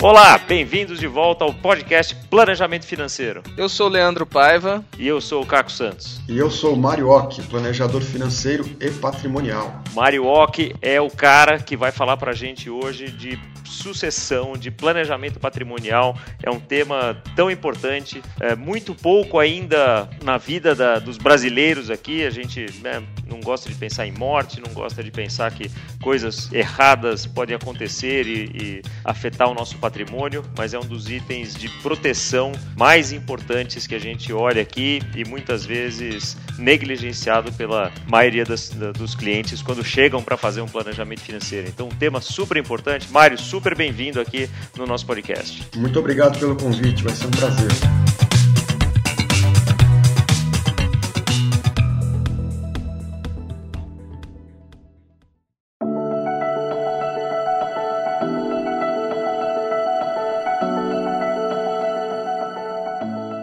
Olá, bem-vindos de volta ao podcast Planejamento Financeiro. Eu sou o Leandro Paiva. E eu sou o Caco Santos. E eu sou o Mário Ock, planejador financeiro e patrimonial. Mário Ock é o cara que vai falar pra gente hoje de sucessão, de planejamento patrimonial. É um tema tão importante, é muito pouco ainda na vida da, dos brasileiros aqui. A gente né, não gosta de pensar em morte, não gosta de pensar que coisas erradas podem acontecer e, e afetar o nosso patrimônio, mas é um dos itens de proteção mais importantes que a gente olha aqui e muitas vezes negligenciado pela maioria das, dos clientes quando chegam para fazer um planejamento financeiro. Então, um tema super importante. Mário, super bem-vindo aqui no nosso podcast. Muito obrigado pelo convite, vai ser um prazer.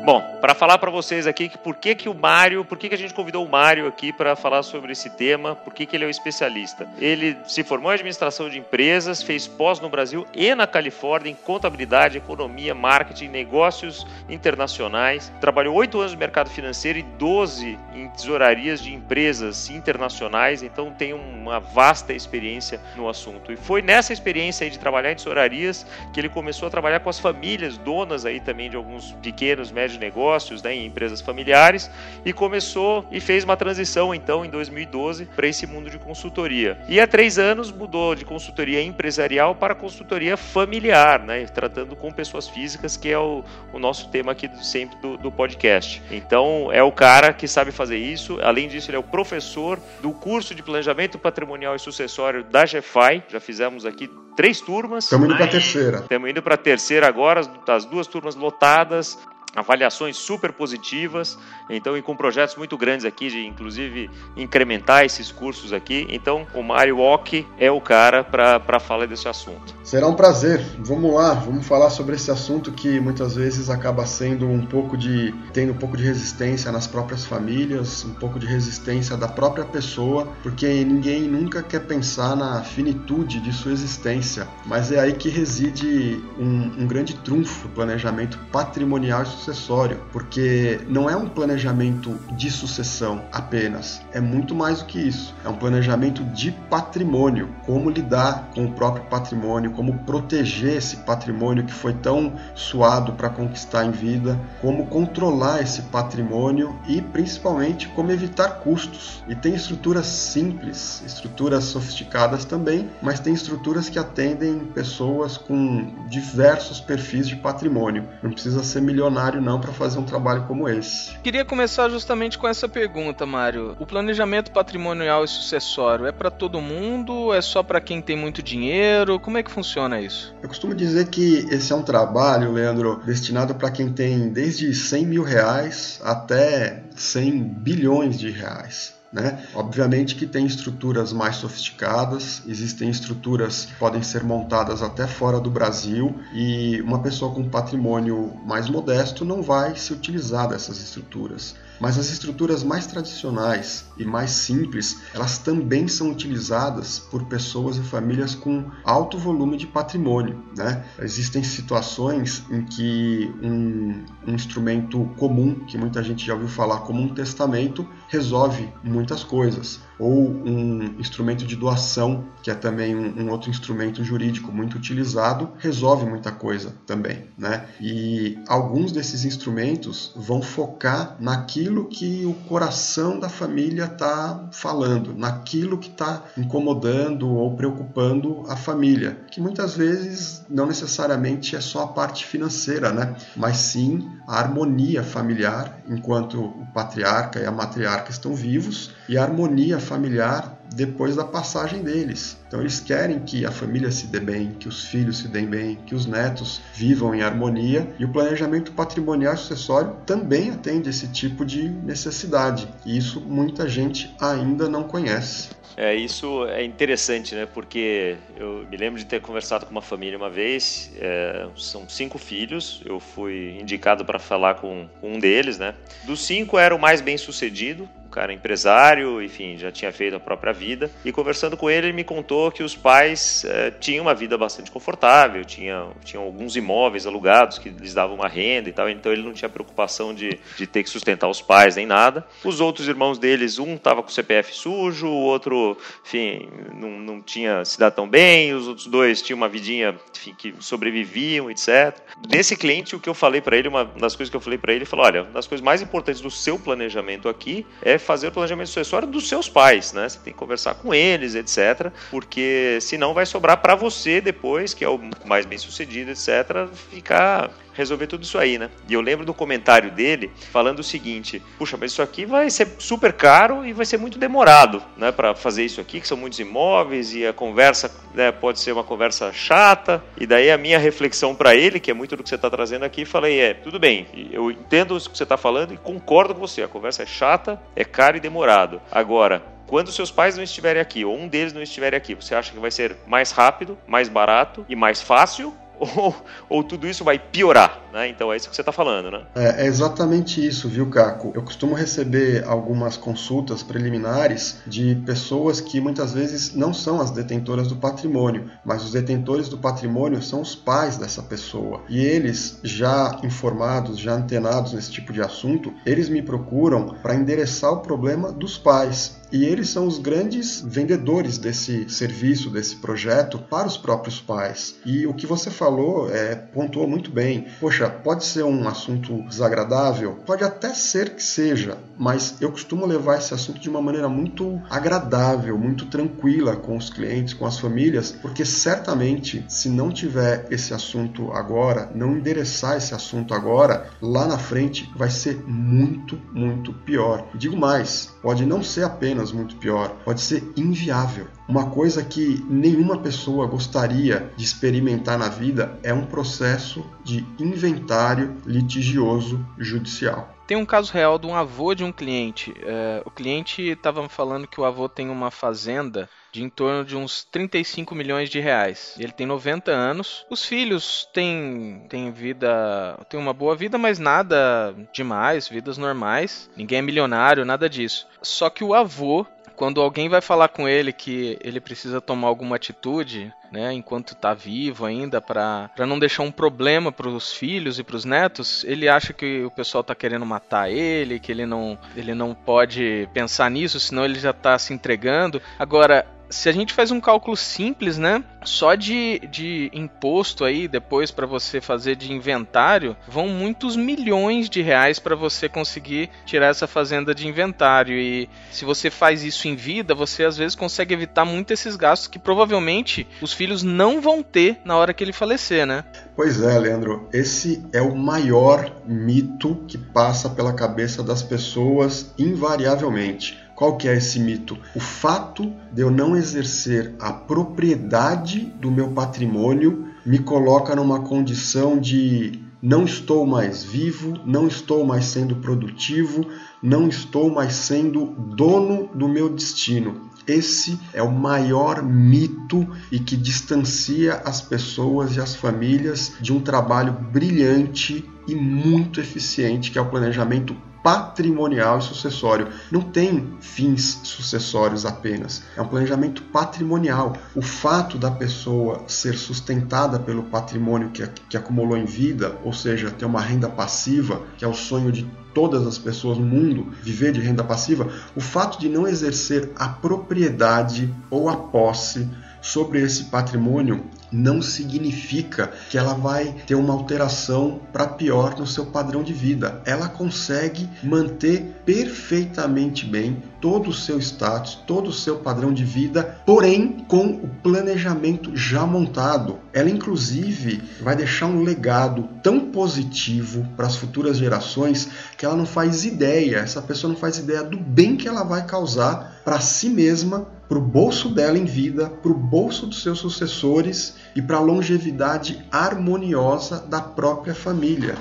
Bon, para falar para vocês aqui que por que, que o Mário, por que, que a gente convidou o Mário aqui para falar sobre esse tema, por que, que ele é o especialista. Ele se formou em administração de empresas, fez pós no Brasil e na Califórnia em contabilidade, economia, marketing, negócios internacionais. Trabalhou oito anos no mercado financeiro e 12 em tesourarias de empresas internacionais, então tem uma vasta experiência no assunto. E foi nessa experiência de trabalhar em tesourarias que ele começou a trabalhar com as famílias, donas aí também de alguns pequenos, médios negócios negócios, né, em empresas familiares, e começou e fez uma transição então em 2012 para esse mundo de consultoria. E há três anos mudou de consultoria empresarial para consultoria familiar, né, tratando com pessoas físicas, que é o, o nosso tema aqui sempre do, do podcast. Então é o cara que sabe fazer isso. Além disso, ele é o professor do curso de planejamento patrimonial e sucessório da GFI. Já fizemos aqui três turmas. Estamos indo para a terceira. Estamos indo para a terceira agora, as duas turmas lotadas avaliações super positivas, então e com projetos muito grandes aqui de inclusive incrementar esses cursos aqui. Então o Mário Ock é o cara para falar desse assunto. Será um prazer. Vamos lá, vamos falar sobre esse assunto que muitas vezes acaba sendo um pouco de tendo um pouco de resistência nas próprias famílias, um pouco de resistência da própria pessoa, porque ninguém nunca quer pensar na finitude de sua existência. Mas é aí que reside um, um grande trunfo do planejamento patrimonial e sucessório, porque não é um planejamento de sucessão apenas, é muito mais do que isso. É um planejamento de patrimônio, como lidar com o próprio patrimônio, como proteger esse patrimônio que foi tão suado para conquistar em vida, como controlar esse patrimônio e principalmente como evitar custos. E tem estruturas simples, estruturas sofisticadas também, mas tem estruturas que atendem pessoas com diversos perfis de patrimônio. Não precisa ser milionário não para fazer um trabalho como esse. Queria começar justamente com essa pergunta, Mário. O planejamento patrimonial e sucessório é para todo mundo? É só para quem tem muito dinheiro? Como é que funciona isso? Eu costumo dizer que esse é um trabalho, Leandro, destinado para quem tem desde 100 mil reais até 100 bilhões de reais. Né? Obviamente que tem estruturas mais sofisticadas, existem estruturas que podem ser montadas até fora do Brasil e uma pessoa com patrimônio mais modesto não vai se utilizar dessas estruturas. Mas as estruturas mais tradicionais e mais simples, elas também são utilizadas por pessoas e famílias com alto volume de patrimônio. Né? Existem situações em que um, um instrumento comum, que muita gente já ouviu falar como um testamento, resolve muitas coisas ou um instrumento de doação, que é também um, um, outro instrumento jurídico muito utilizado, resolve muita coisa também, né? E alguns desses instrumentos vão focar naquilo que o coração da família está falando, naquilo que está incomodando ou preocupando a família, que muitas vezes não necessariamente é só a parte financeira, né? Mas sim a harmonia familiar, enquanto o patriarca e a matriarca estão vivos, e a harmonia familiar depois da passagem deles. Então eles querem que a família se dê bem, que os filhos se deem bem, que os netos vivam em harmonia e o planejamento patrimonial sucessório também atende esse tipo de necessidade. E isso muita gente ainda não conhece. É, isso é interessante, né? Porque eu me lembro de ter conversado com uma família uma vez, é, são cinco filhos, eu fui indicado para falar com um deles, né? Dos cinco era o mais bem sucedido, cara empresário, enfim, já tinha feito a própria vida. E conversando com ele, ele me contou que os pais eh, tinham uma vida bastante confortável, tinham, tinham alguns imóveis alugados que lhes davam uma renda e tal, então ele não tinha preocupação de, de ter que sustentar os pais nem nada. Os outros irmãos deles, um estava com o CPF sujo, o outro, enfim, não, não tinha se dado tão bem, os outros dois tinham uma vidinha enfim, que sobreviviam, etc. Desse cliente, o que eu falei para ele, uma das coisas que eu falei para ele, ele falou: olha, uma das coisas mais importantes do seu planejamento aqui é fazer o planejamento sucessório dos seus pais, né? Você tem que conversar com eles, etc. Porque senão vai sobrar para você depois, que é o mais bem sucedido, etc., ficar resolver tudo isso aí, né? E eu lembro do comentário dele falando o seguinte: puxa, mas isso aqui vai ser super caro e vai ser muito demorado, né, para fazer isso aqui, que são muitos imóveis e a conversa né, pode ser uma conversa chata. E daí a minha reflexão para ele, que é muito do que você está trazendo aqui, falei: é, tudo bem, eu entendo o que você está falando e concordo com você. A conversa é chata, é caro e demorado. Agora, quando seus pais não estiverem aqui, ou um deles não estiver aqui, você acha que vai ser mais rápido, mais barato e mais fácil? Ou, ou tudo isso vai piorar, né? Então é isso que você está falando, né? É, é, exatamente isso, viu, Caco? Eu costumo receber algumas consultas preliminares de pessoas que muitas vezes não são as detentoras do patrimônio, mas os detentores do patrimônio são os pais dessa pessoa. E eles, já informados, já antenados nesse tipo de assunto, eles me procuram para endereçar o problema dos pais. E eles são os grandes vendedores desse serviço, desse projeto para os próprios pais. E o que você falou é, pontuou muito bem. Poxa, pode ser um assunto desagradável? Pode até ser que seja, mas eu costumo levar esse assunto de uma maneira muito agradável, muito tranquila com os clientes, com as famílias, porque certamente, se não tiver esse assunto agora, não endereçar esse assunto agora, lá na frente vai ser muito, muito pior. Digo mais, pode não ser apenas apenas muito pior, pode ser inviável. Uma coisa que nenhuma pessoa gostaria de experimentar na vida é um processo de inventário litigioso judicial. Tem um caso real de um avô de um cliente. É, o cliente estava falando que o avô tem uma fazenda de em torno de uns 35 milhões de reais. Ele tem 90 anos. Os filhos têm, têm vida, têm uma boa vida, mas nada demais, vidas normais. Ninguém é milionário, nada disso. Só que o avô quando alguém vai falar com ele que ele precisa tomar alguma atitude, né, enquanto está vivo ainda, para não deixar um problema para os filhos e para os netos, ele acha que o pessoal está querendo matar ele, que ele não, ele não pode pensar nisso, senão ele já está se entregando. Agora, se a gente faz um cálculo simples, né? Só de, de imposto aí, depois para você fazer de inventário, vão muitos milhões de reais para você conseguir tirar essa fazenda de inventário. E se você faz isso em vida, você às vezes consegue evitar muito esses gastos que provavelmente os filhos não vão ter na hora que ele falecer, né? Pois é, Leandro. Esse é o maior mito que passa pela cabeça das pessoas invariavelmente qual que é esse mito? O fato de eu não exercer a propriedade do meu patrimônio me coloca numa condição de não estou mais vivo, não estou mais sendo produtivo, não estou mais sendo dono do meu destino. Esse é o maior mito e que distancia as pessoas e as famílias de um trabalho brilhante e muito eficiente que é o planejamento patrimonial e sucessório. Não tem fins sucessórios apenas. É um planejamento patrimonial. O fato da pessoa ser sustentada pelo patrimônio que, que acumulou em vida, ou seja, ter uma renda passiva, que é o sonho de todas as pessoas no mundo viver de renda passiva, o fato de não exercer a propriedade ou a posse sobre esse patrimônio não significa que ela vai ter uma alteração para pior no seu padrão de vida. Ela consegue manter perfeitamente bem todo o seu status, todo o seu padrão de vida, porém com o planejamento já montado. Ela inclusive vai deixar um legado tão positivo para as futuras gerações que ela não faz ideia, essa pessoa não faz ideia do bem que ela vai causar para si mesma, para o bolso dela em vida, para o bolso dos seus sucessores e para a longevidade harmoniosa da própria família.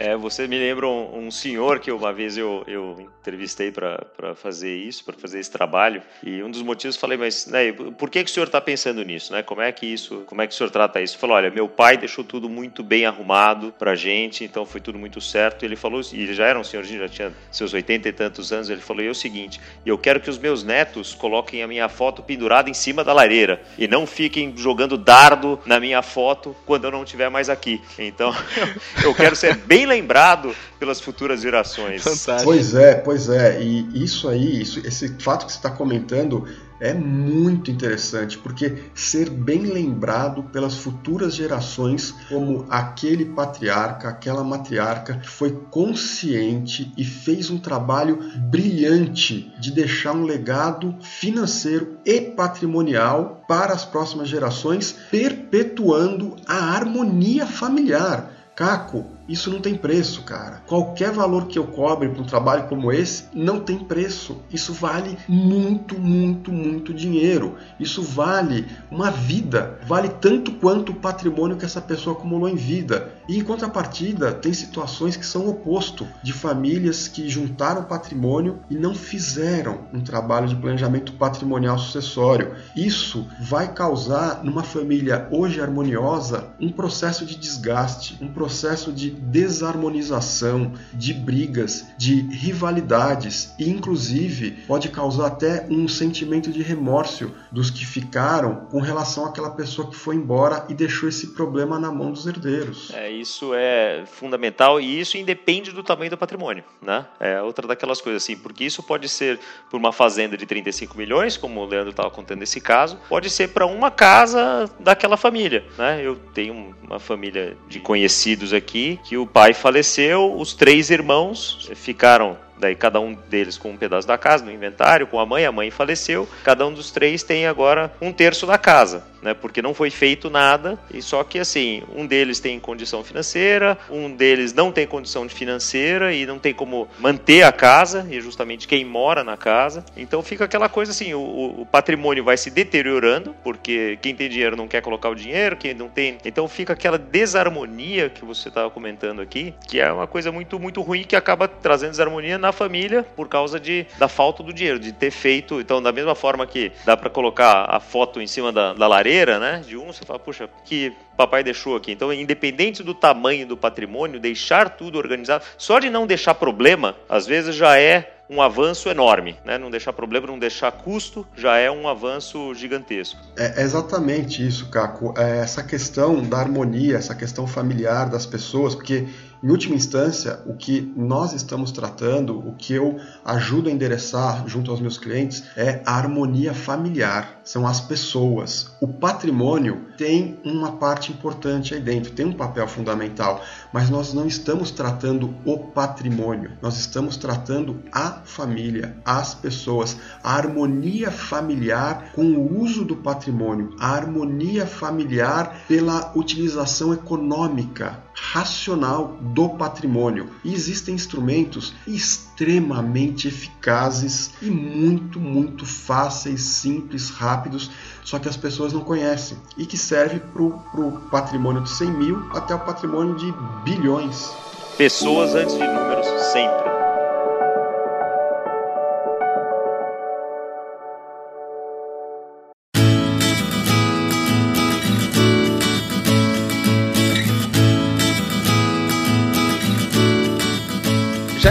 É, você me lembra um, um senhor que uma vez eu, eu entrevistei para fazer isso, para fazer esse trabalho, e um dos motivos falei, mas né, por que, que o senhor está pensando nisso? Né? Como é que isso, como é que o senhor trata isso? Falou, olha, meu pai deixou tudo muito bem arrumado para gente, então foi tudo muito certo. Ele falou, e ele já era um senhorzinho, já tinha seus oitenta e tantos anos, ele falou, e é o seguinte, eu quero que os meus netos coloquem a minha foto pendurada em cima da lareira e não fiquem jogando dardo na minha foto quando eu não estiver mais aqui. Então, eu quero ser bem lembrado pelas futuras gerações. Fantástico. Pois é, pois é. E isso aí, isso, esse fato que você está comentando é muito interessante, porque ser bem lembrado pelas futuras gerações como aquele patriarca, aquela matriarca que foi consciente e fez um trabalho brilhante de deixar um legado financeiro e patrimonial para as próximas gerações, perpetuando a harmonia familiar. Caco, isso não tem preço, cara. Qualquer valor que eu cobre para um trabalho como esse não tem preço. Isso vale muito, muito, muito dinheiro. Isso vale uma vida. Vale tanto quanto o patrimônio que essa pessoa acumulou em vida. E em contrapartida, tem situações que são o oposto de famílias que juntaram patrimônio e não fizeram um trabalho de planejamento patrimonial sucessório. Isso vai causar numa família hoje harmoniosa um processo de desgaste, um processo de desarmonização, de brigas, de rivalidades e, inclusive, pode causar até um sentimento de remorso dos que ficaram com relação àquela pessoa que foi embora e deixou esse problema na mão dos herdeiros. É, isso é fundamental e isso independe do tamanho do patrimônio, né? É outra daquelas coisas assim, porque isso pode ser por uma fazenda de 35 milhões, como o Leandro estava contando nesse caso, pode ser para uma casa daquela família, né? Eu tenho uma família de conhecidos aqui que o pai faleceu, os três irmãos ficaram daí cada um deles com um pedaço da casa no inventário, com a mãe, a mãe faleceu, cada um dos três tem agora um terço da casa, né? Porque não foi feito nada e só que assim, um deles tem condição financeira, um deles não tem condição financeira e não tem como manter a casa e justamente quem mora na casa, então fica aquela coisa assim, o, o patrimônio vai se deteriorando porque quem tem dinheiro não quer colocar o dinheiro, quem não tem, então fica aquela desarmonia que você estava comentando aqui, que é uma coisa muito muito ruim que acaba trazendo desarmonia na família por causa de, da falta do dinheiro, de ter feito. Então, da mesma forma que dá para colocar a foto em cima da, da lareira, né? De um, você fala, puxa, que papai deixou aqui. Então, independente do tamanho do patrimônio, deixar tudo organizado, só de não deixar problema, às vezes já é um avanço enorme, né? Não deixar problema, não deixar custo, já é um avanço gigantesco. É exatamente isso, Caco. É essa questão da harmonia, essa questão familiar das pessoas, porque em última instância, o que nós estamos tratando, o que eu ajudo a endereçar junto aos meus clientes é a harmonia familiar, são as pessoas. O patrimônio tem uma parte importante aí dentro, tem um papel fundamental, mas nós não estamos tratando o patrimônio, nós estamos tratando a família, as pessoas, a harmonia familiar com o uso do patrimônio, a harmonia familiar pela utilização econômica, racional do patrimônio. E existem instrumentos extremamente eficazes e muito, muito fáceis, simples, rápidos, só que as pessoas não conhecem e que serve para o patrimônio de 100 mil até o patrimônio de bilhões. Pessoas antes de números, sempre.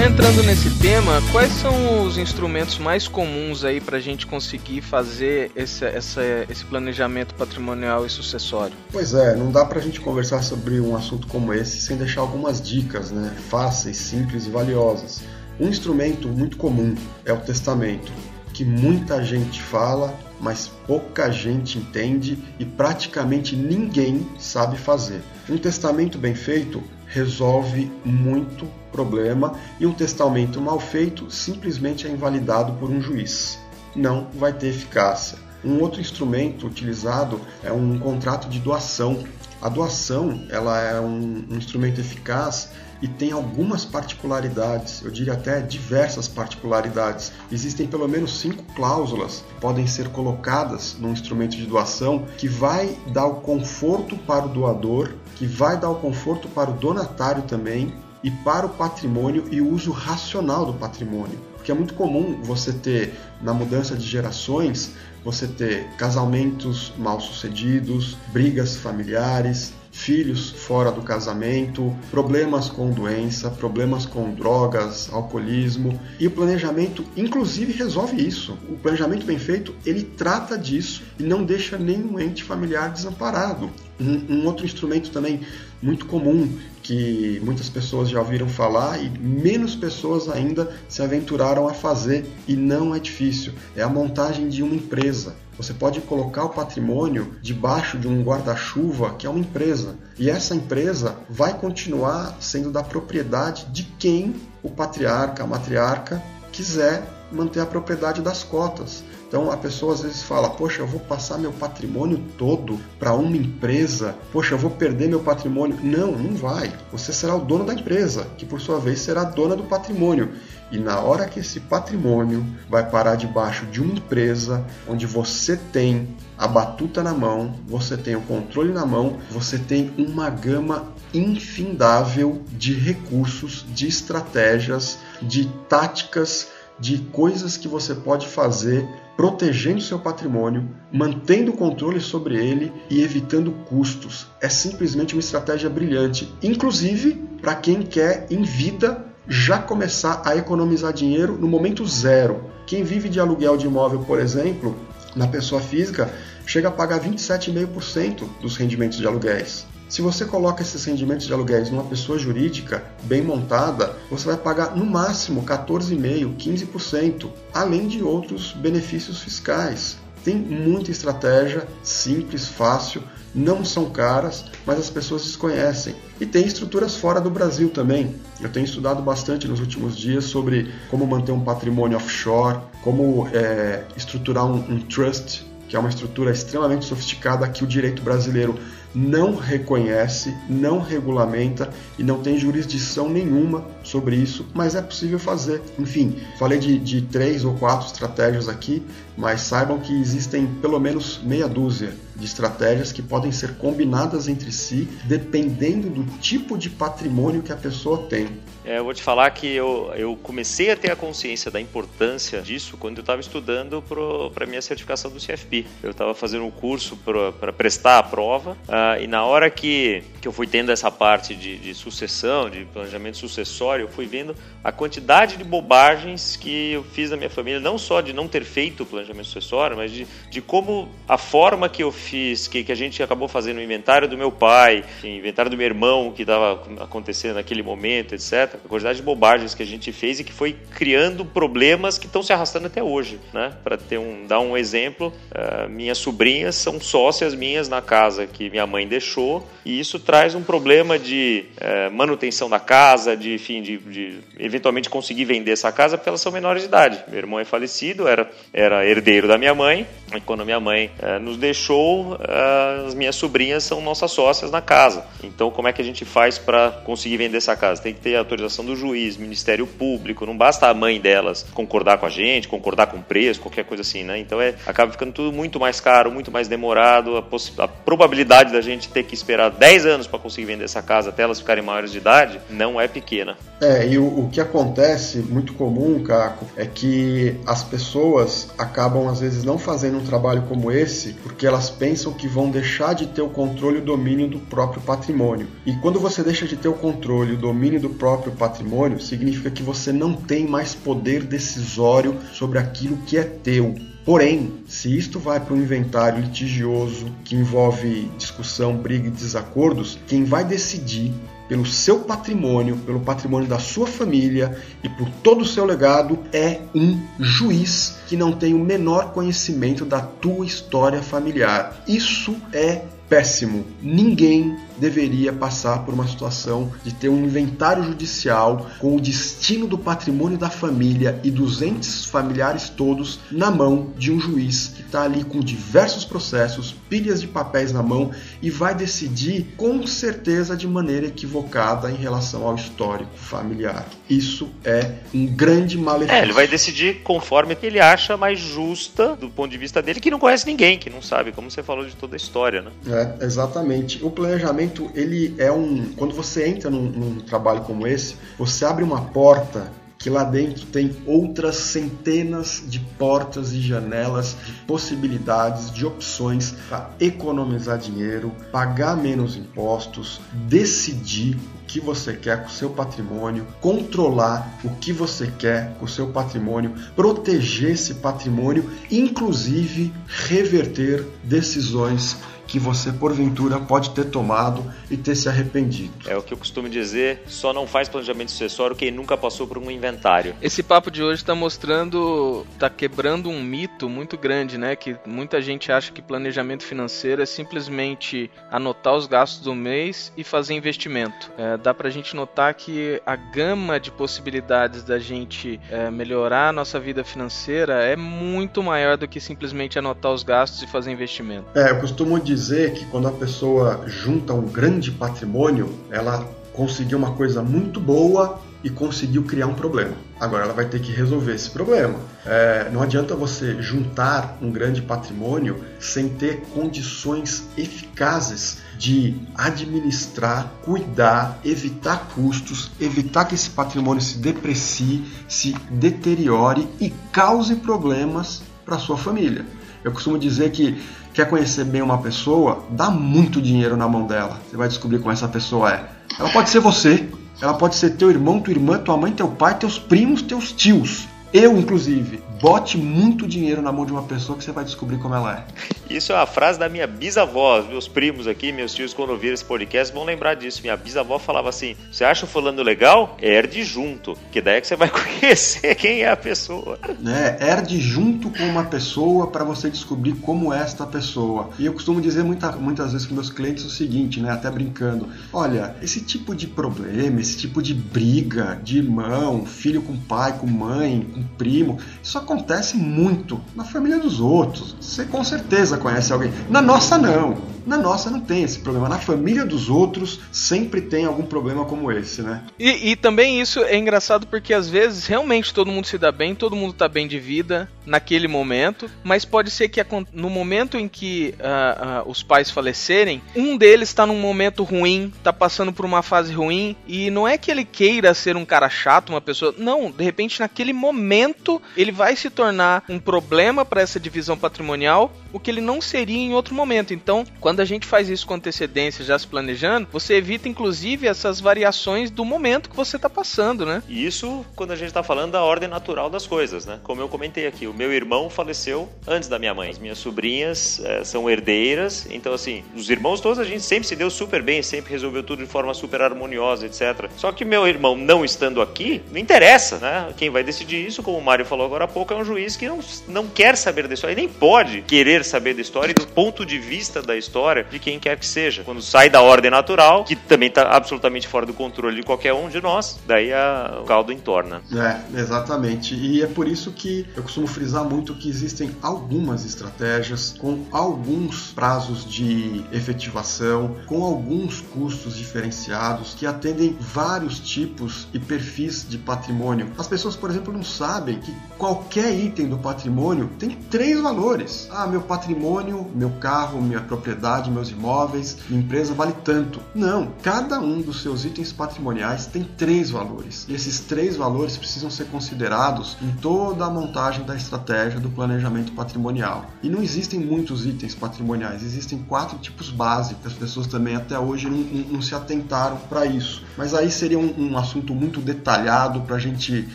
Entrando nesse tema, quais são os instrumentos mais comuns aí para a gente conseguir fazer esse, essa, esse planejamento patrimonial e sucessório? Pois é, não dá para a gente conversar sobre um assunto como esse sem deixar algumas dicas, né? Fáceis, simples e valiosas. Um instrumento muito comum é o testamento, que muita gente fala, mas pouca gente entende e praticamente ninguém sabe fazer. Um testamento bem feito resolve muito problema e um testamento mal feito simplesmente é invalidado por um juiz. Não vai ter eficácia. Um outro instrumento utilizado é um contrato de doação. A doação ela é um, um instrumento eficaz e tem algumas particularidades, eu diria até diversas particularidades. Existem pelo menos cinco cláusulas que podem ser colocadas no instrumento de doação que vai dar o conforto para o doador, que vai dar o conforto para o donatário também e para o patrimônio e o uso racional do patrimônio. Porque é muito comum você ter, na mudança de gerações, você ter casamentos mal sucedidos, brigas familiares, filhos fora do casamento, problemas com doença, problemas com drogas, alcoolismo. E o planejamento, inclusive, resolve isso. O planejamento bem feito, ele trata disso e não deixa nenhum ente familiar desamparado. Um, um outro instrumento também muito comum que muitas pessoas já ouviram falar e menos pessoas ainda se aventuraram a fazer e não é difícil. É a montagem de uma empresa. Você pode colocar o patrimônio debaixo de um guarda-chuva que é uma empresa. E essa empresa vai continuar sendo da propriedade de quem o patriarca, a matriarca quiser manter a propriedade das cotas. Então a pessoa às vezes fala: Poxa, eu vou passar meu patrimônio todo para uma empresa, poxa, eu vou perder meu patrimônio. Não, não vai. Você será o dono da empresa, que por sua vez será dona do patrimônio. E na hora que esse patrimônio vai parar debaixo de uma empresa onde você tem a batuta na mão, você tem o controle na mão, você tem uma gama infindável de recursos, de estratégias, de táticas, de coisas que você pode fazer protegendo seu patrimônio, mantendo o controle sobre ele e evitando custos. É simplesmente uma estratégia brilhante, inclusive para quem quer em vida já começar a economizar dinheiro no momento zero. Quem vive de aluguel de imóvel, por exemplo, na pessoa física, chega a pagar 27,5% dos rendimentos de aluguéis. Se você coloca esses rendimentos de aluguéis numa pessoa jurídica bem montada, você vai pagar no máximo 14,5%, 15%, além de outros benefícios fiscais. Tem muita estratégia, simples, fácil, não são caras, mas as pessoas desconhecem. E tem estruturas fora do Brasil também. Eu tenho estudado bastante nos últimos dias sobre como manter um patrimônio offshore, como é, estruturar um, um trust, que é uma estrutura extremamente sofisticada que o direito brasileiro não reconhece, não regulamenta e não tem jurisdição nenhuma sobre isso, mas é possível fazer. Enfim, falei de, de três ou quatro estratégias aqui, mas saibam que existem pelo menos meia dúzia de estratégias que podem ser combinadas entre si, dependendo do tipo de patrimônio que a pessoa tem. É, eu vou te falar que eu, eu comecei a ter a consciência da importância disso quando eu estava estudando para a minha certificação do CFP. Eu estava fazendo um curso para prestar a prova uh, e na hora que, que eu fui tendo essa parte de, de sucessão, de planejamento sucessório, eu fui vendo a quantidade de bobagens que eu fiz na minha família, não só de não ter feito o planejamento sucessório, mas de, de como a forma que eu fiz, que, que a gente acabou fazendo o inventário do meu pai, o inventário do meu irmão, que estava acontecendo naquele momento, etc. A quantidade de bobagens que a gente fez e que foi criando problemas que estão se arrastando até hoje, né? Para um, dar um exemplo, uh, minhas sobrinhas são sócias minhas na casa que minha mãe deixou e isso traz um problema de uh, manutenção da casa, de, enfim, de, de eventualmente conseguir vender essa casa porque elas são menores de idade. Meu irmão é falecido, era, era herdeiro da minha mãe, e quando minha mãe uh, nos deixou, uh, as minhas sobrinhas são nossas sócias na casa. Então, como é que a gente faz para conseguir vender essa casa? Tem que ter autorização do juiz, Ministério Público, não basta a mãe delas concordar com a gente, concordar com o preço, qualquer coisa assim, né? Então, é, acaba ficando tudo muito mais caro, muito mais demorado. A, a probabilidade da gente ter que esperar 10 anos para conseguir vender essa casa até elas ficarem maiores de idade não é pequena. É, e o, o que acontece, muito comum, Caco, é que as pessoas acabam às vezes não fazendo um trabalho como esse porque elas pensam que vão deixar de ter o controle e o domínio do próprio patrimônio. E quando você deixa de ter o controle e o domínio do próprio patrimônio, significa que você não tem mais poder decisório sobre aquilo que é teu. Porém, se isto vai para um inventário litigioso que envolve discussão, briga e desacordos, quem vai decidir pelo seu patrimônio, pelo patrimônio da sua família e por todo o seu legado é um juiz que não tem o menor conhecimento da tua história familiar. Isso é péssimo. Ninguém deveria passar por uma situação de ter um inventário judicial com o destino do patrimônio da família e dos entes familiares todos na mão de um juiz que está ali com diversos processos, pilhas de papéis na mão e vai decidir com certeza de maneira equivocada em relação ao histórico familiar. Isso é um grande malefício. É, ele vai decidir conforme ele acha mais justa do ponto de vista dele, que não conhece ninguém, que não sabe, como você falou de toda a história, né? É. Exatamente. O planejamento, ele é um. Quando você entra num, num trabalho como esse, você abre uma porta que lá dentro tem outras centenas de portas e janelas de possibilidades, de opções para economizar dinheiro, pagar menos impostos, decidir o que você quer com o seu patrimônio, controlar o que você quer com o seu patrimônio, proteger esse patrimônio, inclusive reverter decisões que você porventura pode ter tomado e ter se arrependido. É o que eu costumo dizer, só não faz planejamento sucessório quem nunca passou por um inventário. Esse papo de hoje está mostrando, está quebrando um mito muito grande, né? Que muita gente acha que planejamento financeiro é simplesmente anotar os gastos do mês e fazer investimento. É, dá para a gente notar que a gama de possibilidades da gente é, melhorar a nossa vida financeira é muito maior do que simplesmente anotar os gastos e fazer investimento. É, eu costumo dizer dizer que quando a pessoa junta um grande patrimônio, ela conseguiu uma coisa muito boa e conseguiu criar um problema. Agora ela vai ter que resolver esse problema. É, não adianta você juntar um grande patrimônio sem ter condições eficazes de administrar, cuidar, evitar custos, evitar que esse patrimônio se deprecie, se deteriore e cause problemas para sua família. Eu costumo dizer que quer conhecer bem uma pessoa, dá muito dinheiro na mão dela. Você vai descobrir como essa pessoa é. Ela pode ser você, ela pode ser teu irmão, tua irmã, tua mãe, teu pai, teus primos, teus tios. Eu, inclusive, bote muito dinheiro na mão de uma pessoa que você vai descobrir como ela é. Isso é uma frase da minha bisavó. Meus primos aqui, meus tios, quando ouviram esse podcast, vão lembrar disso. Minha bisavó falava assim: Você acha o fulano legal? Herde junto, que daí é que você vai conhecer quem é a pessoa. É, herde junto com uma pessoa para você descobrir como é esta pessoa. E eu costumo dizer muita, muitas vezes para meus clientes o seguinte, né, até brincando: Olha, esse tipo de problema, esse tipo de briga de irmão, filho com pai, com mãe, com primo. Isso acontece muito na família dos outros. Você com certeza conhece alguém. Na nossa, não. Na nossa não tem esse problema. Na família dos outros sempre tem algum problema como esse, né? E, e também isso é engraçado porque às vezes realmente todo mundo se dá bem, todo mundo tá bem de vida naquele momento, mas pode ser que no momento em que uh, uh, os pais falecerem, um deles está num momento ruim, tá passando por uma fase ruim e não é que ele queira ser um cara chato, uma pessoa. Não, de repente naquele momento ele vai se tornar um problema para essa divisão patrimonial, o que ele não seria em outro momento. Então, quando a gente faz isso com antecedência, já se planejando, você evita inclusive essas variações do momento que você está passando, né? Isso quando a gente está falando da ordem natural das coisas, né? Como eu comentei aqui, o meu irmão faleceu antes da minha mãe. As minhas sobrinhas é, são herdeiras, então assim, os irmãos todos a gente sempre se deu super bem, sempre resolveu tudo de forma super harmoniosa, etc. Só que meu irmão não estando aqui, não interessa, né? Quem vai decidir isso, como o Mário falou agora há pouco, é um juiz que não, não quer saber história, e nem pode querer saber da história e do ponto de vista da história história de quem quer que seja. Quando sai da ordem natural, que também está absolutamente fora do controle de qualquer um de nós, daí a, o caldo entorna. É, exatamente. E é por isso que eu costumo frisar muito que existem algumas estratégias com alguns prazos de efetivação, com alguns custos diferenciados que atendem vários tipos e perfis de patrimônio. As pessoas, por exemplo, não sabem que qualquer item do patrimônio tem três valores. Ah, meu patrimônio, meu carro, minha propriedade meus imóveis, minha empresa vale tanto. Não, cada um dos seus itens patrimoniais tem três valores. E esses três valores precisam ser considerados em toda a montagem da estratégia do planejamento patrimonial. E não existem muitos itens patrimoniais, existem quatro tipos básicos. As pessoas também até hoje não, não, não se atentaram para isso. Mas aí seria um, um assunto muito detalhado para a gente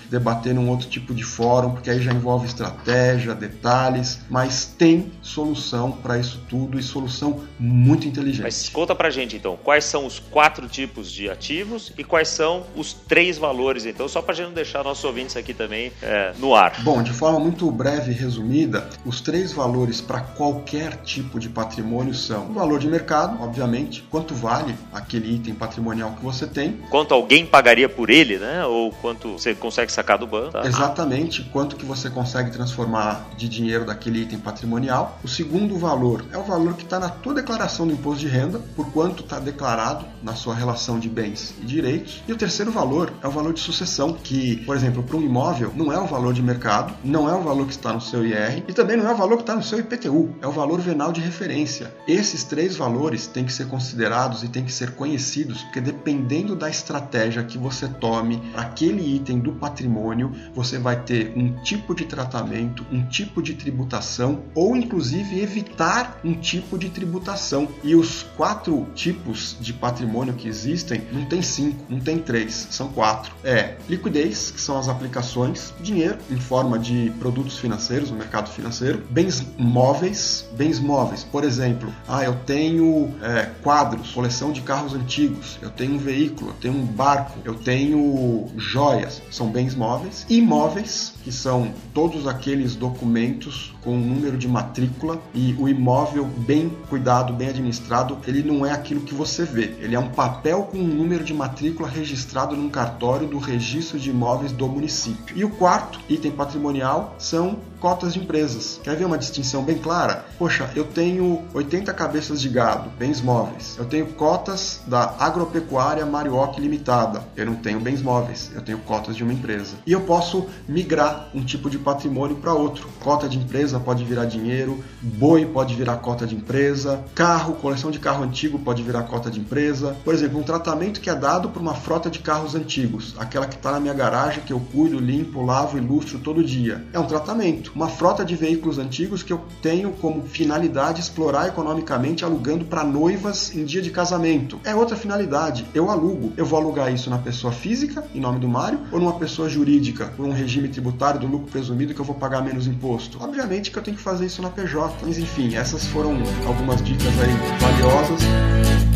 debater num outro tipo de fórum, porque aí já envolve estratégia, detalhes, mas tem solução para isso tudo e solução muito inteligente. Mas conta pra gente então, quais são os quatro tipos de ativos e quais são os três valores, então, só pra gente não deixar nossos ouvintes aqui também é, no ar. Bom, de forma muito breve e resumida, os três valores para qualquer tipo de patrimônio são o valor de mercado, obviamente, quanto vale aquele item patrimonial que você tem. Quanto alguém pagaria por ele, né? Ou quanto você consegue sacar do banco. Tá? Exatamente, quanto que você consegue transformar de dinheiro daquele item patrimonial. O segundo valor é o valor que está na tua declaração do imposto de renda, por quanto está declarado na sua relação de bens e direitos. E o terceiro valor é o valor de sucessão, que, por exemplo, para um imóvel não é o valor de mercado, não é o valor que está no seu IR e também não é o valor que está no seu IPTU, é o valor venal de referência. Esses três valores têm que ser considerados e têm que ser conhecidos, porque dependendo da estratégia que você tome para aquele item do patrimônio, você vai ter um tipo de tratamento, um tipo de tributação ou inclusive evitar um tipo de tributação. E os quatro tipos de patrimônio que existem não tem cinco, não tem três, são quatro. É liquidez, que são as aplicações, dinheiro em forma de produtos financeiros no mercado financeiro, bens móveis, bens móveis, por exemplo, ah, eu tenho é, quadros, coleção de carros antigos, eu tenho um veículo, eu tenho um barco, eu tenho joias, são bens móveis, imóveis, que são todos aqueles documentos com um número de matrícula e o imóvel bem cuidado, bem administrado, ele não é aquilo que você vê. Ele é um papel com um número de matrícula registrado num cartório do registro de imóveis do município. E o quarto item patrimonial são cotas de empresas. Quer ver uma distinção bem clara? Poxa, eu tenho 80 cabeças de gado, bens móveis. Eu tenho cotas da Agropecuária Marioc Limitada. Eu não tenho bens móveis, eu tenho cotas de uma empresa. E eu posso migrar um tipo de patrimônio para outro. Cota de empresa pode virar dinheiro, boi pode virar cota de empresa, carro, coleção de carro antigo pode virar cota de empresa. Por exemplo, um tratamento que é dado para uma frota de carros antigos, aquela que está na minha garagem que eu cuido, limpo, lavo e lustro todo dia. É um tratamento uma frota de veículos antigos que eu tenho como finalidade explorar economicamente alugando para noivas em dia de casamento. É outra finalidade. Eu alugo. Eu vou alugar isso na pessoa física, em nome do Mário, ou numa pessoa jurídica, por um regime tributário do lucro presumido que eu vou pagar menos imposto. Obviamente que eu tenho que fazer isso na PJ. Mas enfim, essas foram algumas dicas aí valiosas.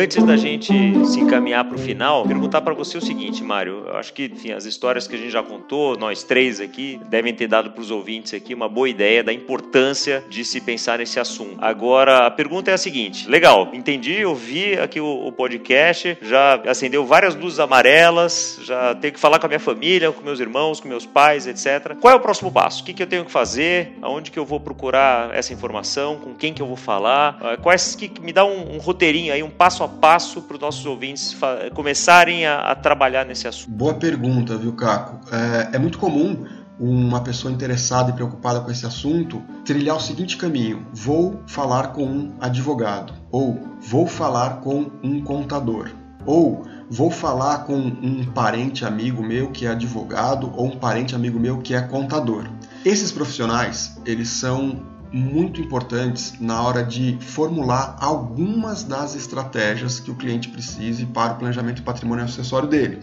Antes da gente se encaminhar para o final, perguntar para você o seguinte, Mário. Eu acho que enfim, as histórias que a gente já contou, nós três aqui, devem ter dado para os ouvintes aqui uma boa ideia da importância de se pensar nesse assunto. Agora, a pergunta é a seguinte: legal, entendi, ouvi aqui o, o podcast, já acendeu várias luzes amarelas, já tenho que falar com a minha família, com meus irmãos, com meus pais, etc. Qual é o próximo passo? O que, que eu tenho que fazer? Aonde que eu vou procurar essa informação? Com quem que eu vou falar? Ah, quais que me dá um, um roteirinho aí, um passo a passo para os nossos ouvintes começarem a, a, trabalhar nesse assunto? Boa pergunta, viu, Caco? É, é muito comum uma pessoa interessada e preocupada com esse assunto trilhar o seguinte caminho: vou falar com um advogado, ou vou falar com um contador, ou vou falar com um parente amigo meu que é advogado ou um parente amigo meu que é contador. Esses profissionais, eles são muito importantes na hora de formular algumas das estratégias que o cliente precise para o planejamento de patrimônio acessório dele.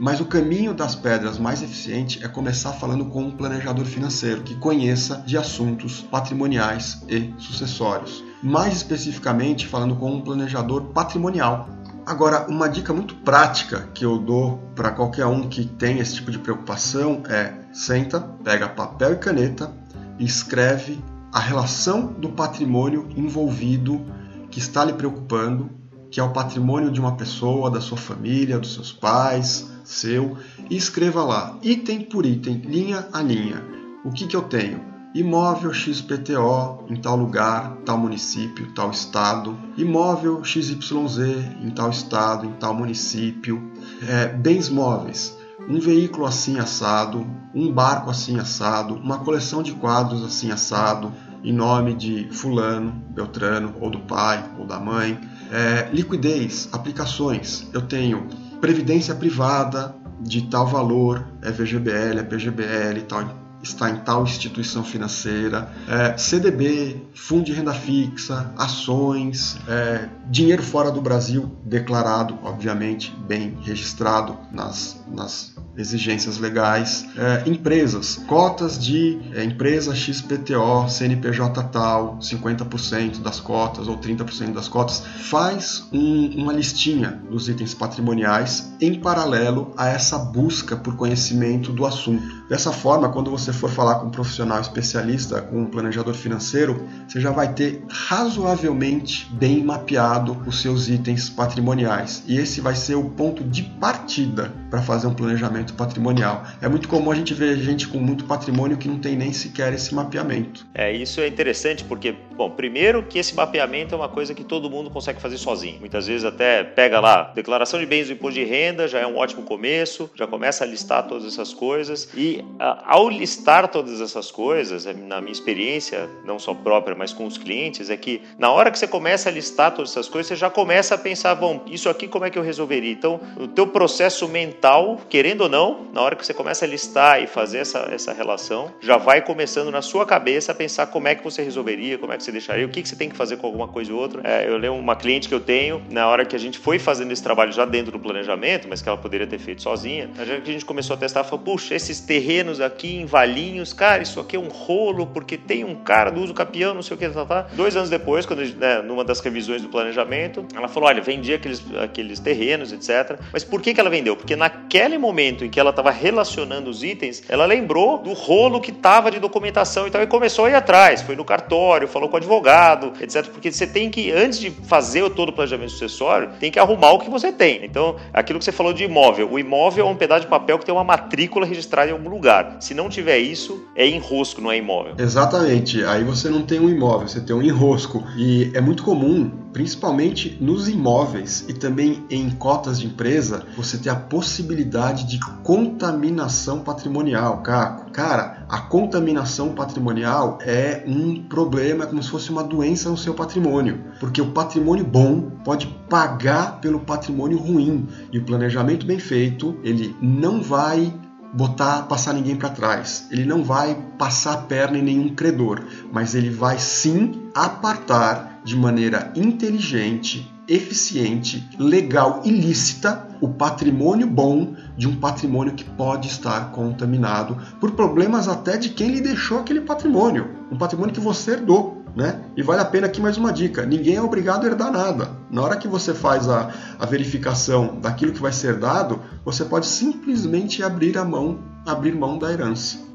Mas o caminho das pedras mais eficiente é começar falando com um planejador financeiro que conheça de assuntos patrimoniais e sucessórios. Mais especificamente, falando com um planejador patrimonial. Agora, uma dica muito prática que eu dou para qualquer um que tem esse tipo de preocupação é: senta, pega papel e caneta e escreve a relação do patrimônio envolvido que está lhe preocupando, que é o patrimônio de uma pessoa, da sua família, dos seus pais, seu, e escreva lá, item por item, linha a linha. O que, que eu tenho? Imóvel XPTO em tal lugar, tal município, tal estado. Imóvel XYZ em tal estado, em tal município. É, bens móveis um veículo assim assado, um barco assim assado, uma coleção de quadros assim assado, em nome de fulano, beltrano, ou do pai, ou da mãe. É, liquidez, aplicações. Eu tenho previdência privada de tal valor, é VGBL, é PGBL, tal está em tal instituição financeira, é, CDB, fundo de renda fixa, ações, é, dinheiro fora do Brasil declarado, obviamente, bem registrado nas, nas exigências legais, é, empresas, cotas de é, empresa XPTO, CNPJ tal, 50% das cotas ou 30% das cotas, faz um, uma listinha dos itens patrimoniais em paralelo a essa busca por conhecimento do assunto. Dessa forma, quando você for falar com um profissional especialista, com um planejador financeiro, você já vai ter razoavelmente bem mapeado os seus itens patrimoniais. E esse vai ser o ponto de partida para fazer um planejamento patrimonial. É muito comum a gente ver gente com muito patrimônio que não tem nem sequer esse mapeamento. É, isso é interessante porque, bom, primeiro que esse mapeamento é uma coisa que todo mundo consegue fazer sozinho. Muitas vezes até pega lá, declaração de bens do imposto de renda, já é um ótimo começo, já começa a listar todas essas coisas e ao listar todas essas coisas, é, na minha experiência, não só própria, mas com os clientes, é que na hora que você começa a listar todas essas coisas, você já começa a pensar, bom, isso aqui como é que eu resolveria? Então, o teu processo mental, querendo ou não, na hora que você começa a listar e fazer essa, essa relação, já vai começando na sua cabeça a pensar como é que você resolveria, como é que você deixaria, o que, que você tem que fazer com alguma coisa ou outra. É, eu lembro uma cliente que eu tenho, na hora que a gente foi fazendo esse trabalho já dentro do planejamento, mas que ela poderia ter feito sozinha, a gente começou a testar, falou, puxa, esses terrenos aqui em Valinhos, cara, isso aqui é um rolo, porque tem um cara do uso capião, não sei o que, tá, tá. Dois anos depois, quando né, numa das revisões do planejamento, ela falou, olha, vendi aqueles, aqueles terrenos, etc. Mas por que, que ela vendeu? Porque naquele momento em que ela estava relacionando os itens, ela lembrou do rolo que estava de documentação e tal, e começou a ir atrás, foi no cartório, falou com o advogado, etc. Porque você tem que, antes de fazer todo o planejamento sucessório, tem que arrumar o que você tem. Então, aquilo que você falou de imóvel, o imóvel é um pedaço de papel que tem uma matrícula registrada em algum lugar. Se não tiver isso, é enrosco, não é imóvel. Exatamente. Aí você não tem um imóvel, você tem um enrosco. E é muito comum, principalmente nos imóveis e também em cotas de empresa, você ter a possibilidade de contaminação patrimonial, Caco. Cara, a contaminação patrimonial é um problema, é como se fosse uma doença no seu patrimônio, porque o patrimônio bom pode pagar pelo patrimônio ruim e o planejamento bem feito, ele não vai botar passar ninguém para trás. Ele não vai passar a perna em nenhum credor, mas ele vai sim apartar de maneira inteligente, eficiente, legal e lícita o patrimônio bom de um patrimônio que pode estar contaminado por problemas até de quem lhe deixou aquele patrimônio, um patrimônio que você herdou. Né? E vale a pena aqui mais uma dica: ninguém é obrigado a herdar nada. Na hora que você faz a, a verificação daquilo que vai ser dado, você pode simplesmente abrir a mão, abrir mão da herança.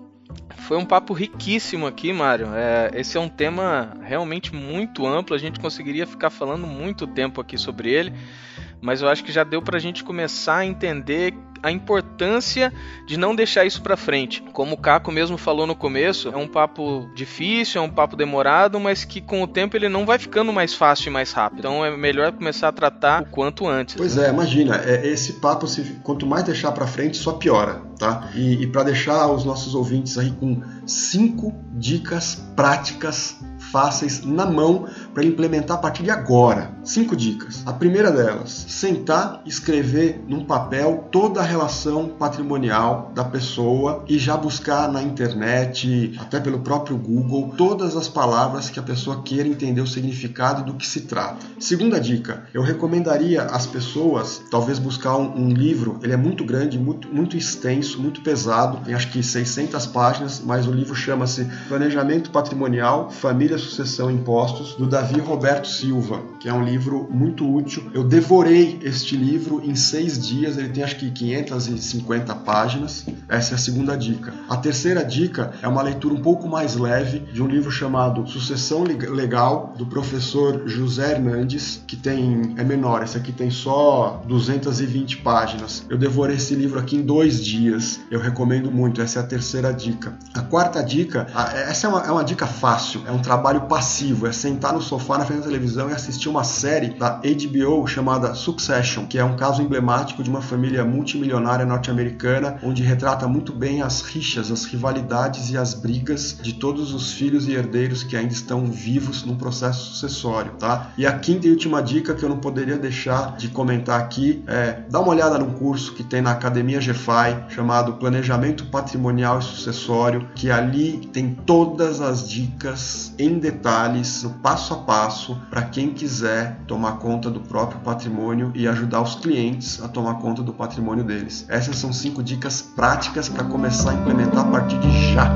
Foi um papo riquíssimo aqui, Mário. É, esse é um tema realmente muito amplo. A gente conseguiria ficar falando muito tempo aqui sobre ele, mas eu acho que já deu para a gente começar a entender a importância de não deixar isso para frente. Como o Caco mesmo falou no começo, é um papo difícil, é um papo demorado, mas que com o tempo ele não vai ficando mais fácil e mais rápido. Então é melhor começar a tratar o quanto antes. Pois né? é, imagina, é, esse papo, se, quanto mais deixar para frente, só piora, tá? E, e para deixar os nossos ouvintes aí com cinco dicas práticas fáceis na mão para implementar a partir de agora. Cinco dicas. A primeira delas, sentar e escrever num papel toda a relação patrimonial da pessoa e já buscar na internet, até pelo próprio Google, todas as palavras que a pessoa queira entender o significado do que se trata. Segunda dica, eu recomendaria às pessoas talvez buscar um, um livro, ele é muito grande, muito, muito extenso, muito pesado, tem acho que 600 páginas, mas o livro chama-se Planejamento Patrimonial, Família Sucessão e Impostos, do Davi Roberto Silva, que é um livro muito útil. Eu devorei este livro em seis dias, ele tem acho que 550 páginas. Essa é a segunda dica. A terceira dica é uma leitura um pouco mais leve de um livro chamado Sucessão Legal, do professor José Hernandes, que tem é menor, esse aqui tem só 220 páginas. Eu devorei esse livro aqui em dois dias. Eu recomendo muito, essa é a terceira dica. A quarta dica, essa é uma, é uma dica fácil, é um trabalho trabalho passivo, é sentar no sofá na frente da televisão e assistir uma série da HBO chamada Succession, que é um caso emblemático de uma família multimilionária norte-americana, onde retrata muito bem as rixas, as rivalidades e as brigas de todos os filhos e herdeiros que ainda estão vivos num processo sucessório, tá? E a quinta e última dica que eu não poderia deixar de comentar aqui é dá uma olhada num curso que tem na Academia GFI chamado Planejamento Patrimonial e Sucessório, que ali tem todas as dicas em detalhes, no passo a passo, para quem quiser tomar conta do próprio patrimônio e ajudar os clientes a tomar conta do patrimônio deles. Essas são cinco dicas práticas para começar a implementar a partir de já.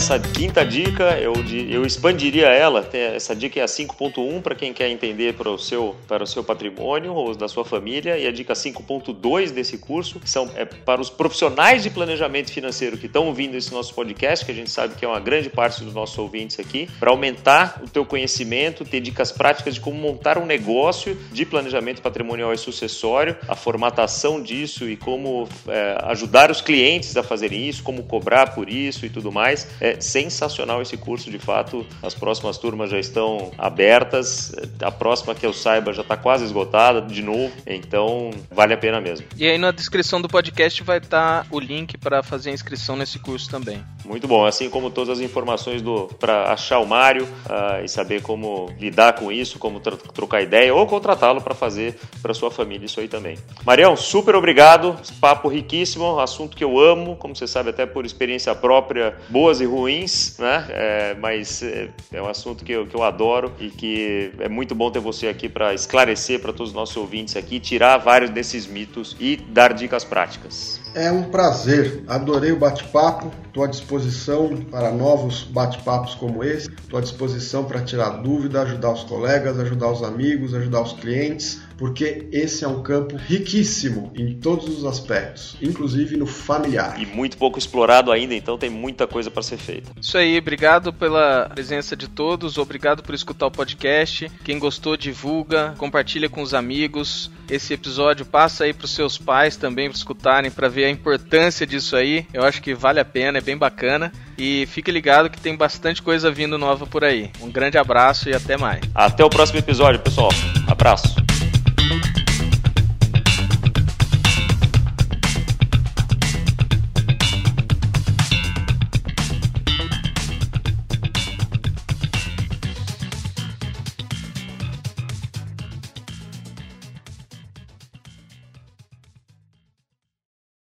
Essa quinta dica, eu, eu expandiria ela. Essa dica é a 5.1 para quem quer entender para o, seu, para o seu patrimônio ou da sua família. E a dica 5.2 desse curso são é, para os profissionais de planejamento financeiro que estão ouvindo esse nosso podcast, que a gente sabe que é uma grande parte dos nossos ouvintes aqui, para aumentar o teu conhecimento, ter dicas práticas de como montar um negócio de planejamento patrimonial e sucessório, a formatação disso e como é, ajudar os clientes a fazerem isso, como cobrar por isso e tudo mais. É sensacional esse curso, de fato. As próximas turmas já estão abertas. A próxima que eu saiba já está quase esgotada de novo. Então, vale a pena mesmo. E aí na descrição do podcast vai estar tá o link para fazer a inscrição nesse curso também. Muito bom, assim como todas as informações do para achar o Mário uh, e saber como lidar com isso, como trocar ideia ou contratá-lo para fazer para sua família isso aí também. Marião, super obrigado, papo riquíssimo, assunto que eu amo, como você sabe até por experiência própria, boas e ruins, né? É, mas é, é, um assunto que eu, que eu adoro e que é muito bom ter você aqui para esclarecer para todos os nossos ouvintes aqui, tirar vários desses mitos e dar dicas práticas. É um prazer, adorei o bate-papo, estou à disposição para novos bate-papos como esse, estou à disposição para tirar dúvida, ajudar os colegas, ajudar os amigos, ajudar os clientes porque esse é um campo riquíssimo em todos os aspectos, inclusive no familiar. E muito pouco explorado ainda, então tem muita coisa para ser feita. Isso aí, obrigado pela presença de todos, obrigado por escutar o podcast. Quem gostou, divulga, compartilha com os amigos. Esse episódio passa aí para os seus pais também para escutarem, para ver a importância disso aí. Eu acho que vale a pena, é bem bacana. E fique ligado que tem bastante coisa vindo nova por aí. Um grande abraço e até mais. Até o próximo episódio, pessoal. Abraço.